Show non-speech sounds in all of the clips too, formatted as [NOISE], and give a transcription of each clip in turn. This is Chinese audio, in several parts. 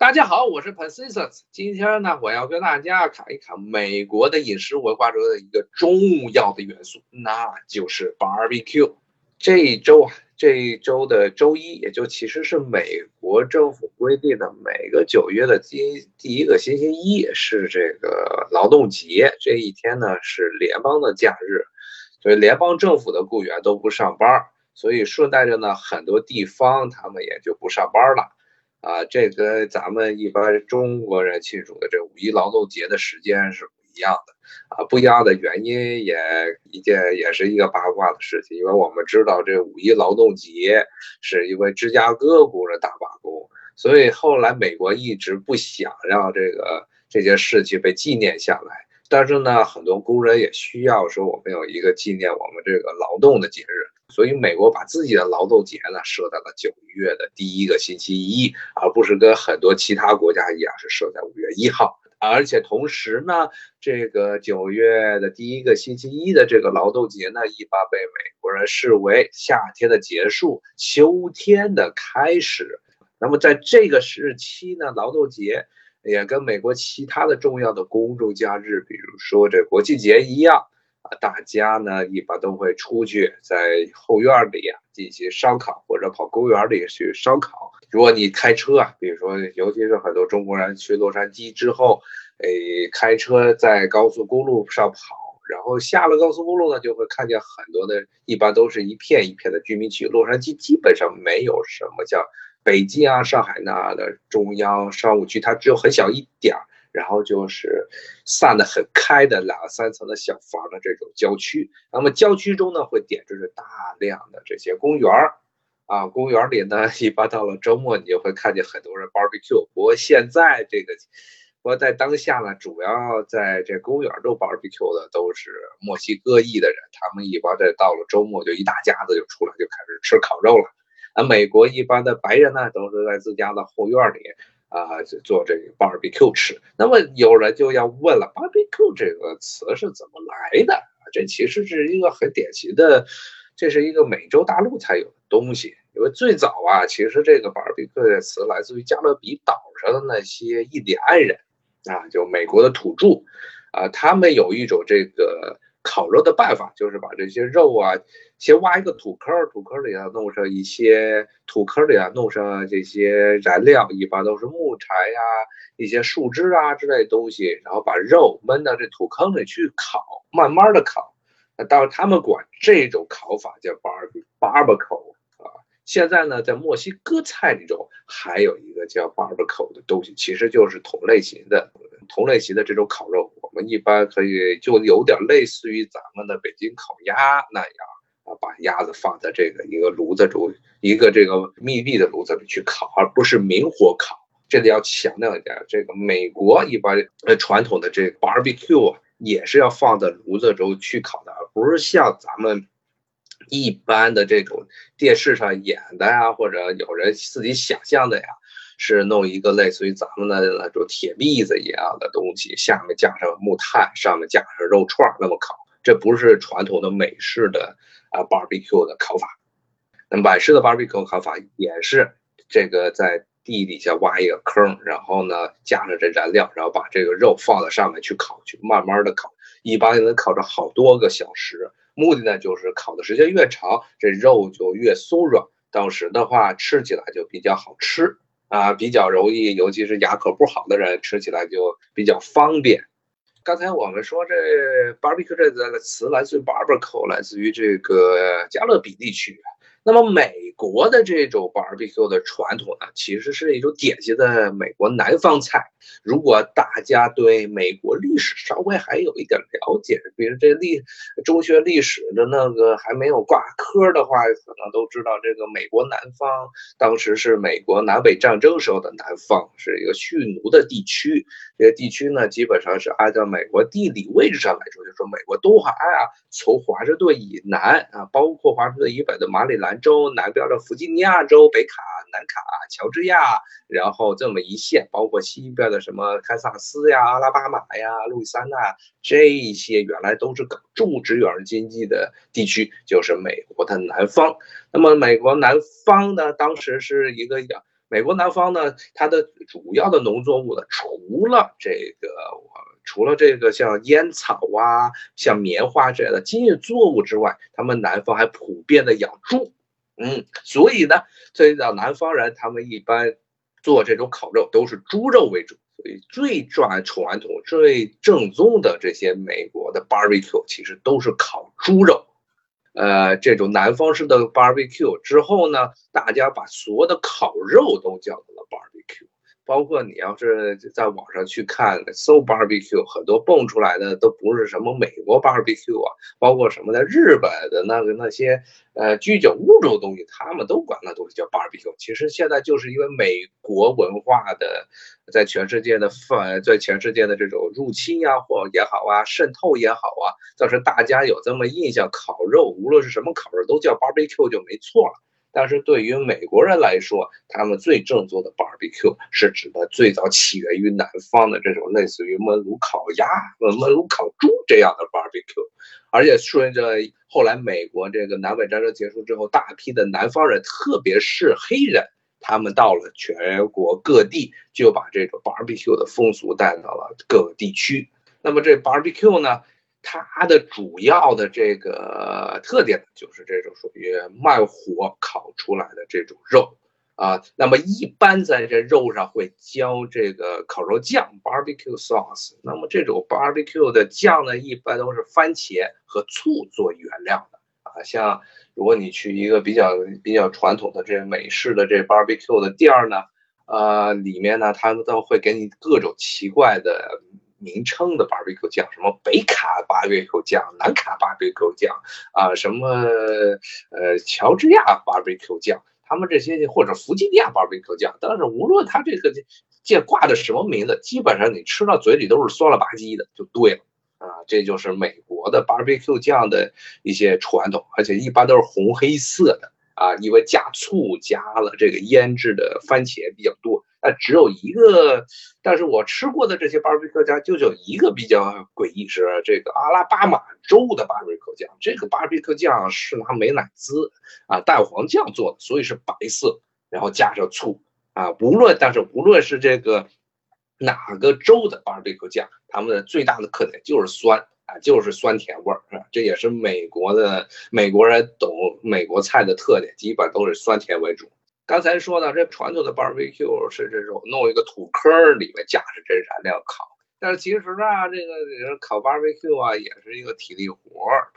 大家好，我是 Persistence。今天呢，我要跟大家侃一侃美国的饮食文化中的一个重要的元素，那就是 barbecue。这一周啊，这一周的周一，也就其实是美国政府规定的每个九月的第第一个星期一是这个劳动节，这一天呢是联邦的假日，所以联邦政府的雇员都不上班，所以顺带着呢，很多地方他们也就不上班了。啊，这跟咱们一般中国人庆祝的这五一劳动节的时间是不一样的啊，不一样的原因也一件也是一个八卦的事情，因为我们知道这五一劳动节是因为芝加哥工人大罢工，所以后来美国一直不想让这个这件事情被纪念下来，但是呢，很多工人也需要说我们有一个纪念我们这个劳动的节日。所以美国把自己的劳动节呢设在了九月的第一个星期一，而不是跟很多其他国家一样是设在五月一号。而且同时呢，这个九月的第一个星期一的这个劳动节呢，一般被美国人视为夏天的结束，秋天的开始。那么在这个时期呢，劳动节也跟美国其他的重要的公众假日，比如说这国庆节一样。大家呢一般都会出去在后院里啊进行烧烤，或者跑公园里去烧烤。如果你开车啊，比如说，尤其是很多中国人去洛杉矶之后，诶，开车在高速公路上跑，然后下了高速公路呢，就会看见很多的，一般都是一片一片的居民区。洛杉矶基本上没有什么像北京啊、上海那样的中央商务区，它只有很小一点儿。然后就是散得很开的两三层的小房的这种郊区，那么郊区中呢会点缀着大量的这些公园儿，啊，公园里呢 [LAUGHS] 一般到了周末你就会看见很多人 barbecue。不过现在这个，不过在当下呢，主要在这公园都 barbecue 的都是墨西哥裔的人，他们一般在到了周末就一大家子就出来就开始吃烤肉了。而美国一般的白人呢都是在自家的后院里。啊，做这个 barbecue 吃，那么有人就要问了，barbecue 这个词是怎么来的？这其实是一个很典型的，这是一个美洲大陆才有的东西。因为最早啊，其实这个 barbecue 的词来自于加勒比岛上的那些印第安人，啊，就美国的土著，啊，他们有一种这个。烤肉的办法就是把这些肉啊，先挖一个土坑，土坑里啊弄上一些土坑里啊弄上这些燃料，一般都是木柴呀、一些树枝啊之类的东西，然后把肉闷到这土坑里去烤，慢慢的烤。那当然他们管这种烤法叫 barbecue 啊。现在呢，在墨西哥菜里头还有一个叫 barbecue 的东西，其实就是同类型的。同类型的这种烤肉，我们一般可以就有点类似于咱们的北京烤鸭那样啊，把鸭子放在这个一个炉子中，一个这个密闭的炉子里去烤，而不是明火烤。这里要强调一点，这个美国一般呃传统的这个 barbecue，也是要放在炉子中去烤的，而不是像咱们一般的这种电视上演的呀，或者有人自己想象的呀。是弄一个类似于咱们的那种铁篦子一样的东西，下面架上木炭，上面架上肉串那么烤，这不是传统的美式的啊 barbecue 的烤法。那美式的 barbecue 烤法也是这个在地底下挖一个坑，然后呢加上这燃料，然后把这个肉放在上面去烤，去慢慢的烤，一般能烤着好多个小时。目的呢就是烤的时间越长，这肉就越松软，当时的话吃起来就比较好吃。啊，比较容易，尤其是牙口不好的人吃起来就比较方便。刚才我们说这 barbecue 这个词来自于 barbecue，来自于这个加勒比地区。那么美国的这种 barbecue 的传统呢，其实是一种典型的美国南方菜。如果大家对美国历史稍微还有一点了解，比如这历中学历史的那个还没有挂科的话，可能都知道这个美国南方当时是美国南北战争时候的南方，是一个蓄奴的地区。这些地区呢，基本上是按照美国地理位置上来说，就说美国东海岸啊从华盛顿以南啊，包括华盛顿以北的马里。兰州南边的弗吉尼亚州、北卡、南卡、乔治亚，然后这么一线，包括西边的什么堪萨斯呀、阿拉巴马呀、路易斯安那，这些原来都是搞种植园经济的地区，就是美国的南方。那么美国南方呢，当时是一个养美国南方呢，它的主要的农作物呢，除了这个，除了这个像烟草啊、像棉花这样的经济作物之外，他们南方还普遍的养猪。嗯，所以呢，这叫南方人，他们一般做这种烤肉都是猪肉为主。所以最传传统、最正宗的这些美国的 barbecue 其实都是烤猪肉。呃，这种南方式的 barbecue 之后呢，大家把所有的烤肉都叫做了 bar。包括你要是在网上去看搜 barbecue，很多蹦出来的都不是什么美国 barbecue 啊，包括什么的日本的那个那些呃居酒屋这种东西，他们都管那东西叫 barbecue。其实现在就是因为美国文化的在全世界的范，在全世界的这种入侵呀或也好啊，渗透也好啊，造成大家有这么印象，烤肉无论是什么烤肉都叫 barbecue 就没错了。但是对于美国人来说，他们最正宗的 barbecue 是指的最早起源于南方的这种类似于焖炉烤鸭、焖炉烤猪这样的 barbecue，而且顺着后来美国这个南北战争结束之后，大批的南方人，特别是黑人，他们到了全国各地，就把这个 barbecue 的风俗带到了各个地区。那么这 barbecue 呢？它的主要的这个特点就是这种属于慢火烤出来的这种肉啊，那么一般在这肉上会浇这个烤肉酱 （barbecue sauce）。那么这种 barbecue 的酱呢，一般都是番茄和醋做原料的啊。像如果你去一个比较比较传统的这美式的这 barbecue 的店儿呢，呃，里面呢，他们都会给你各种奇怪的。名称的 barbecue 酱，什么北卡 barbecue 酱、南卡 barbecue 酱啊，什么呃乔治亚 barbecue 酱，他们这些或者弗吉尼亚 barbecue 酱，但是无论它这个这挂的什么名字，基本上你吃到嘴里都是酸了吧唧的，就对了啊。这就是美国的 barbecue 酱的一些传统，而且一般都是红黑色的啊，因为加醋加了这个腌制的番茄比较多。那只有一个，但是我吃过的这些 barbecue 酱就有一个比较诡异，是这个阿拉巴马州的 barbecue 酱。这个 barbecue 酱是拿美乃滋啊蛋黄酱做的，所以是白色，然后加上醋啊。无论但是无论是这个哪个州的 barbecue 酱，他们的最大的特点就是酸啊，就是酸甜味儿，是吧？这也是美国的美国人懂美国菜的特点，基本都是酸甜为主。刚才说的这传统的 barbecue 是这种弄一个土坑里面架着这燃料烤，但是其实啊，这个烤 barbecue 啊也是一个体力活，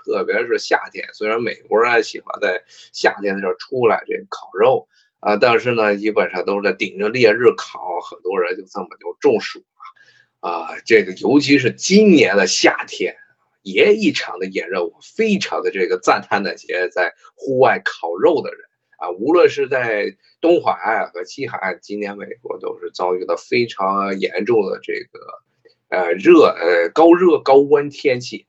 特别是夏天。虽然美国人喜欢在夏天的时候出来这烤肉啊，但是呢，基本上都是在顶着烈日烤，很多人就这么就中暑了啊。这个尤其是今年的夏天也异常的炎热，我非常的这个赞叹那些在户外烤肉的人。啊，无论是在东海岸和西海岸，今年美国都是遭遇了非常严重的这个，呃，热呃高热高温天气，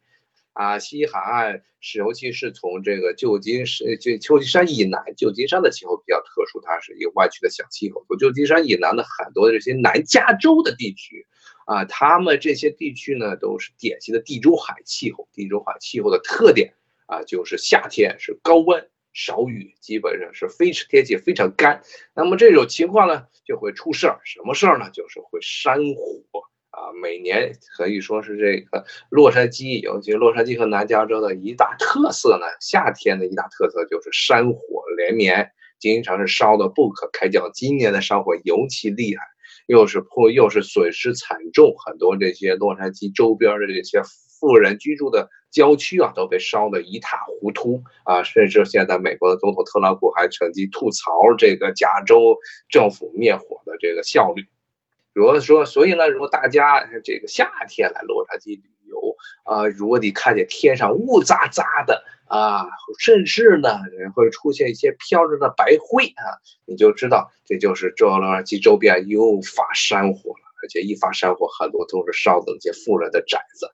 啊，西海岸是尤其是从这个旧金山这旧金山以南，旧金山的气候比较特殊，它是一个弯曲的小气候。从旧金山以南的很多这些南加州的地区，啊，他们这些地区呢都是典型的地中海气候。地中海气候的特点啊，就是夏天是高温。少雨，基本上是非常天气非常干。那么这种情况呢，就会出事儿。什么事儿呢？就是会山火啊。每年可以说是这个洛杉矶，尤其洛杉矶和南加州的一大特色呢，夏天的一大特色就是山火连绵，经常是烧的不可开交。今年的山火尤其厉害，又是破又是损失惨重，很多这些洛杉矶周边的这些富人居住的。郊区啊都被烧得一塌糊涂啊！甚至现在美国的总统特朗普还趁机吐槽这个加州政府灭火的这个效率。如果说，所以呢，如果大家这个夏天来洛杉矶旅游啊，如果你看见天上雾渣渣的啊，甚至呢会出现一些飘着的白灰啊，你就知道这就是这洛杉矶周边又发山火了，而且一发山火，很多都是烧的那些富人的宅子。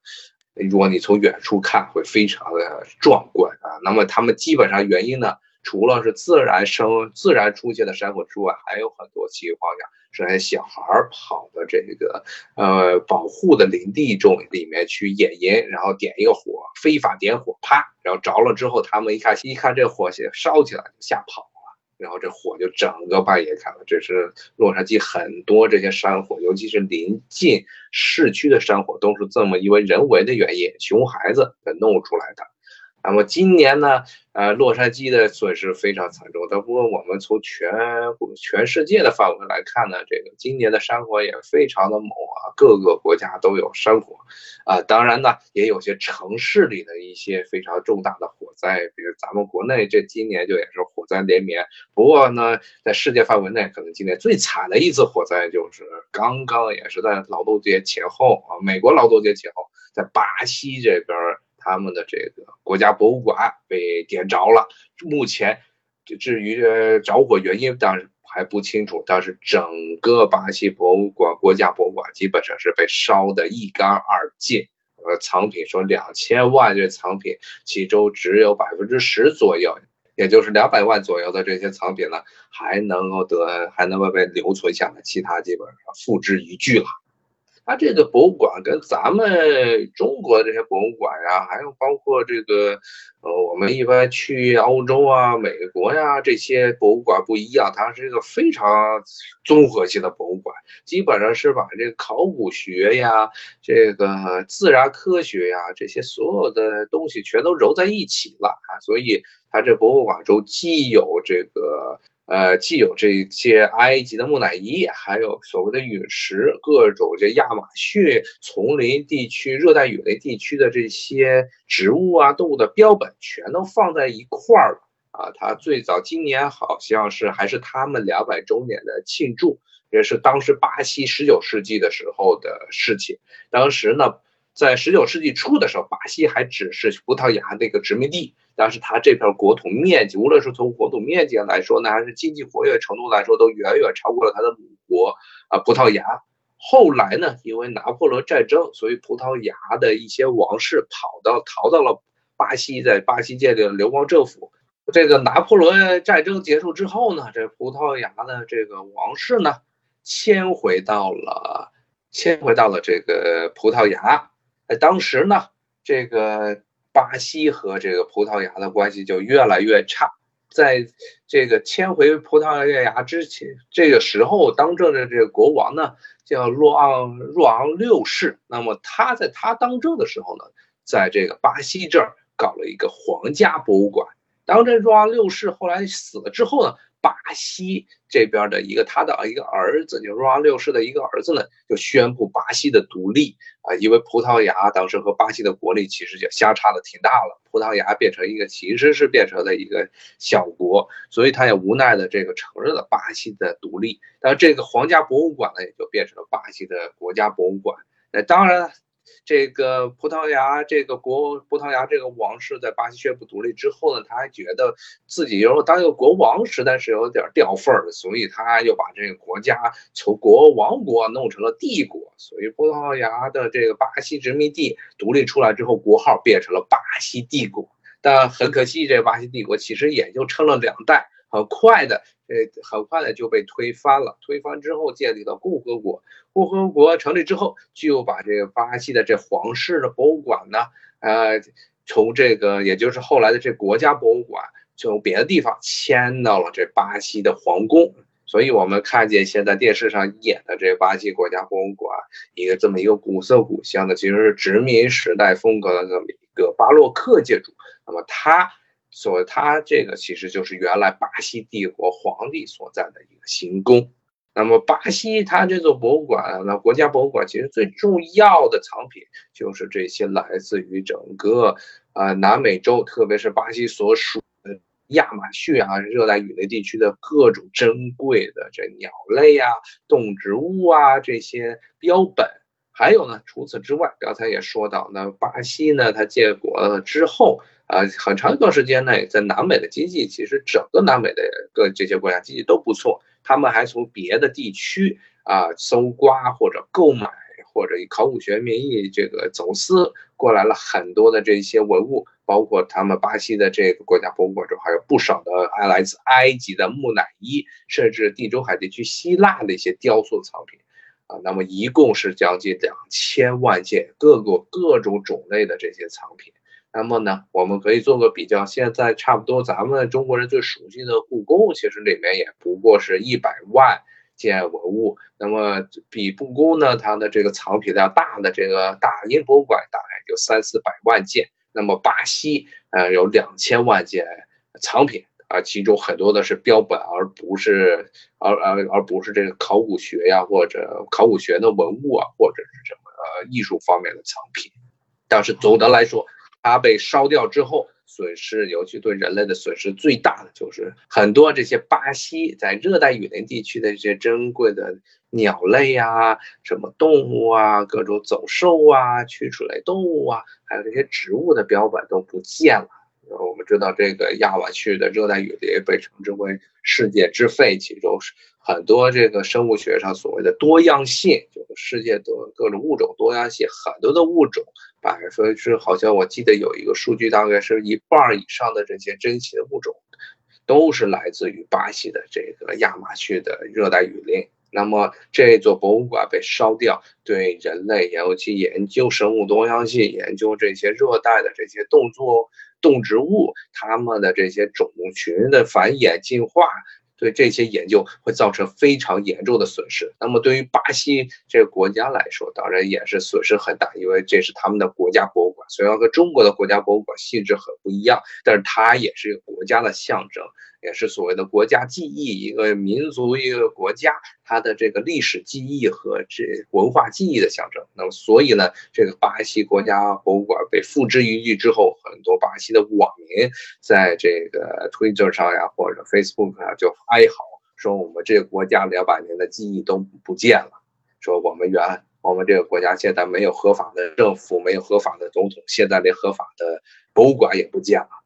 如果你从远处看，会非常的壮观啊。那么他们基本上原因呢，除了是自然生、自然出现的山火之外，还有很多情况下是那小孩跑到这个呃保护的林地中里面去野营，然后点一个火，非法点火，啪，然后着了之后，他们一看一看这火烧起来，吓跑然后这火就整个半夜开了。这是洛杉矶很多这些山火，尤其是临近市区的山火，都是这么因为人为的原因，熊孩子给弄出来的。那么今年呢，呃，洛杉矶的损失非常惨重。但不过我们从全全世界的范围来看呢，这个今年的山火也非常的猛啊，各个国家都有山火，啊，当然呢，也有些城市里的一些非常重大的火灾，比如咱们国内这今年就也是火灾连绵。不过呢，在世界范围内，可能今年最惨的一次火灾就是刚刚也是在劳动节前后啊，美国劳动节前后，在巴西这边。他们的这个国家博物馆被点着了，目前至于着火原因当然还不清楚，但是整个巴西博物馆国家博物馆基本上是被烧得一干二净。呃，藏品说两千万这藏品，其中只有百分之十左右，也就是两百万左右的这些藏品呢，还能够得还能够被留存下来，其他基本上付之一炬了。它这个博物馆跟咱们中国的这些博物馆呀，还有包括这个，呃，我们一般去欧洲啊、美国呀这些博物馆不一样，它是一个非常综合性的博物馆，基本上是把这个考古学呀、这个自然科学呀这些所有的东西全都揉在一起了啊，所以它这博物馆中既有这个。呃，既有这些埃及的木乃伊，还有所谓的陨石，各种这亚马逊丛林地区、热带雨林地区的这些植物啊、动物的标本，全都放在一块儿了啊。它最早今年好像是还是他们两百周年的庆祝，也是当时巴西十九世纪的时候的事情。当时呢。在十九世纪初的时候，巴西还只是葡萄牙的一个殖民地，但是它这片国土面积，无论是从国土面积来说呢，还是经济活跃程度来说，都远远超过了它的母国啊葡萄牙。后来呢，因为拿破仑战争，所以葡萄牙的一些王室跑到逃到了巴西，在巴西建立了流亡政府。这个拿破仑战争结束之后呢，这葡萄牙的这个王室呢，迁回到了迁回到了这个葡萄牙。当时呢，这个巴西和这个葡萄牙的关系就越来越差。在这个迁回葡萄牙之前，这个时候当政的这个国王呢，叫若昂若昂六世。那么他在他当政的时候呢，在这个巴西这儿搞了一个皇家博物馆。当这若昂六世后来死了之后呢？巴西这边的一个他的一个儿子，就若昂六世的一个儿子呢，就宣布巴西的独立啊，因为葡萄牙当时和巴西的国力其实就相差的挺大了，葡萄牙变成一个其实是变成了一个小国，所以他也无奈的这个承认了巴西的独立，但这个皇家博物馆呢，也就变成了巴西的国家博物馆。那当然。这个葡萄牙这个国葡萄牙这个王室在巴西宣布独立之后呢，他还觉得自己如果当一个国王实在是有点掉份儿，所以他又把这个国家从国王国弄成了帝国。所以葡萄牙的这个巴西殖民地独立出来之后，国号变成了巴西帝国。但很可惜，这个巴西帝国其实也就撑了两代，很快的。呃，很快的就被推翻了。推翻之后，建立了共和国。共和国成立之后，就把这个巴西的这皇室的博物馆呢，呃，从这个也就是后来的这国家博物馆，从别的地方迁到了这巴西的皇宫。所以我们看见现在电视上演的这巴西国家博物馆，一个这么一个古色古香的，其实是殖民时代风格的这么一个巴洛克建筑。那么它。所以，它这个其实就是原来巴西帝国皇帝所在的一个行宫。那么，巴西它这座博物馆，那国家博物馆其实最重要的藏品就是这些来自于整个啊南美洲，特别是巴西所属的亚马逊啊热带雨林地区的各种珍贵的这鸟类啊、动植物啊这些标本。还有呢，除此之外，刚才也说到，那巴西呢，它建国了之后。啊，很长一段时间内，在南美的经济，其实整个南美的各这些国家经济都不错。他们还从别的地区啊搜刮或者购买，或者以考古学名义这个走私过来了很多的这些文物，包括他们巴西的这个国家博物馆中还有不少的来自埃及的木乃伊，甚至地中海地区希腊的一些雕塑藏品。啊，那么一共是将近两千万件各个各种种类的这些藏品。那么呢，我们可以做个比较，现在差不多咱们中国人最熟悉的故宫，其实里面也不过是一百万件文物。那么比故宫呢，它的这个藏品量大的这个大英博物馆大概有三四百万件。那么巴西呃有两千万件藏品啊，其中很多的是标本，而不是而而而不是这个考古学呀或者考古学的文物啊，或者是什么呃艺术方面的藏品。但是总的来说，它被烧掉之后，损失尤其对人类的损失最大的就是很多这些巴西在热带雨林地区的这些珍贵的鸟类呀、什么动物啊、各种走兽啊、驱虫类动物啊，还有这些植物的标本都不见了。知道这个亚马逊的热带雨林被称之为世界之肺，其中很多这个生物学上所谓的多样性，就是世界的各种物种多样性，很多的物种。百分之好像我记得有一个数据，大概是一半以上的这些珍稀的物种，都是来自于巴西的这个亚马逊的热带雨林。那么这座博物馆被烧掉，对人类尤其研究生物多样性、研究这些热带的这些动作动植物，它们的这些种群的繁衍进化。对这些研究会造成非常严重的损失。那么对于巴西这个国家来说，当然也是损失很大，因为这是他们的国家博物馆。虽然和中国的国家博物馆性质很不一样，但是它也是一个国家的象征。也是所谓的国家记忆，一个民族，一个国家，它的这个历史记忆和这文化记忆的象征。那么，所以呢，这个巴西国家博物馆被付之一炬之后，很多巴西的网民在这个 Twitter 上呀，或者 Facebook 上就哀嚎说：“我们这个国家两百年的记忆都不见了。”说我们原我们这个国家现在没有合法的政府，没有合法的总统，现在连合法的博物馆也不见了。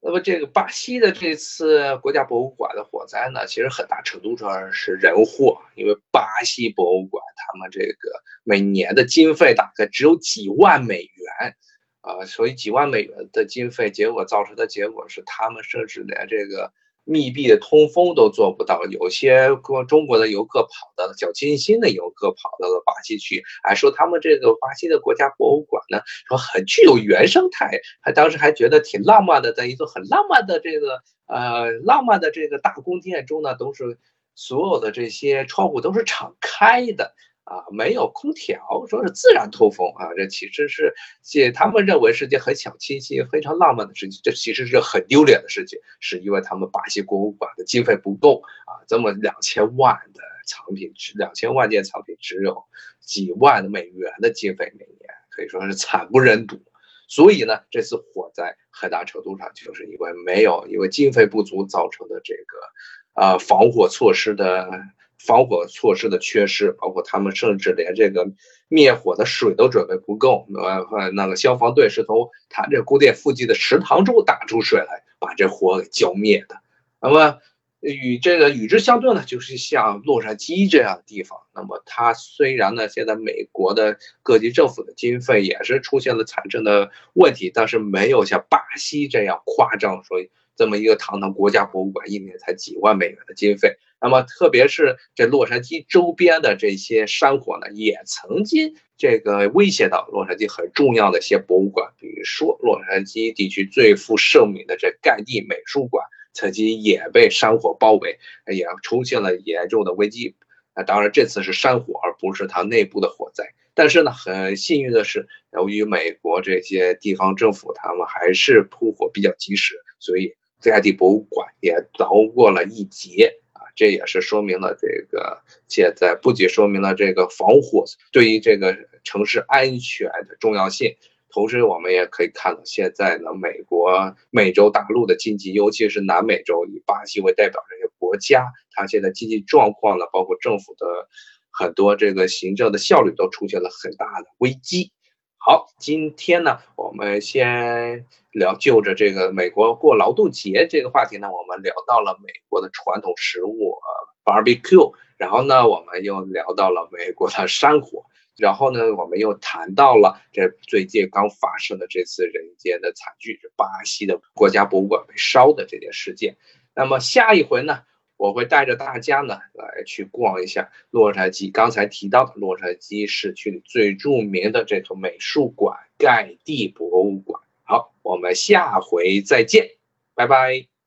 那么这个巴西的这次国家博物馆的火灾呢，其实很大程度上是人祸，因为巴西博物馆他们这个每年的经费大概只有几万美元，啊，所以几万美元的经费，结果造成的结果是他们甚至连这个。密闭的通风都做不到，有些国中国的游客跑到了，较清新的游客跑到了巴西去，还说他们这个巴西的国家博物馆呢，说很具有原生态，还当时还觉得挺浪漫的，在一座很浪漫的这个呃浪漫的这个大宫殿中呢，都是所有的这些窗户都是敞开的。啊，没有空调，说是自然通风啊，这其实是，且他们认为是件很小清新、非常浪漫的事情，这其实是很丢脸的事情，是因为他们巴西博物馆的经费不够啊，这么两千万的藏品，两千万件藏品，只有几万美元的经费，每年可以说是惨不忍睹，所以呢，这次火灾很大程度上就是因为没有，因为经费不足造成的这个，呃，防火措施的。防火措施的缺失，包括他们甚至连这个灭火的水都准备不够。呃，那个消防队是从他这宫殿附近的池塘中打出水来，把这火给浇灭的。那么与这个与之相对呢，就是像洛杉矶这样的地方。那么它虽然呢，现在美国的各级政府的经费也是出现了财政的问题，但是没有像巴西这样夸张。所以这么一个堂堂国家博物馆，一年才几万美元的经费。那么，特别是这洛杉矶周边的这些山火呢，也曾经这个威胁到洛杉矶很重要的一些博物馆，比如说洛杉矶地区最负盛名的这盖蒂美术馆，曾经也被山火包围，也出现了严重的危机。那当然，这次是山火，而不是它内部的火灾。但是呢，很幸运的是，由于美国这些地方政府他们还是扑火比较及时，所以盖蒂博物馆也逃过了一劫啊。这也是说明了这个现在不仅说明了这个防火对于这个城市安全的重要性，同时我们也可以看到，现在呢，美国美洲大陆的经济，尤其是南美洲以巴西为代表这些国家，它现在经济状况呢，包括政府的很多这个行政的效率都出现了很大的危机。好，今天呢，我们先聊就着这个美国过劳动节这个话题呢，我们聊到了美国的传统食物呃 barbecue，然后呢，我们又聊到了美国的山火，然后呢，我们又谈到了这最近刚发生的这次人间的惨剧，是巴西的国家博物馆被烧的这件事件。那么下一回呢？我会带着大家呢来去逛一下洛杉矶。刚才提到的洛杉矶市区里最著名的这个美术馆——盖蒂博物馆。好，我们下回再见，拜拜。